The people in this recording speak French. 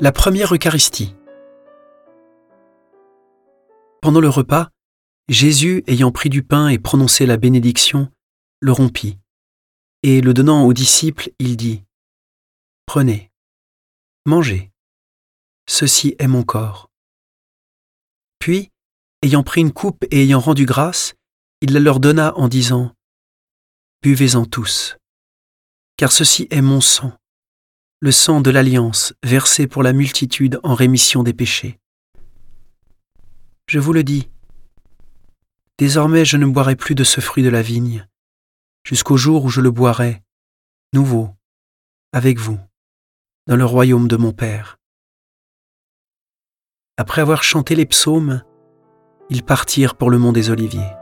La première Eucharistie. Pendant le repas, Jésus, ayant pris du pain et prononcé la bénédiction, le rompit, et le donnant aux disciples, il dit, Prenez, mangez, ceci est mon corps. Puis, ayant pris une coupe et ayant rendu grâce, il la leur donna en disant, Buvez-en tous, car ceci est mon sang le sang de l'alliance versé pour la multitude en rémission des péchés. Je vous le dis, désormais je ne boirai plus de ce fruit de la vigne, jusqu'au jour où je le boirai, nouveau, avec vous, dans le royaume de mon Père. Après avoir chanté les psaumes, ils partirent pour le mont des Oliviers.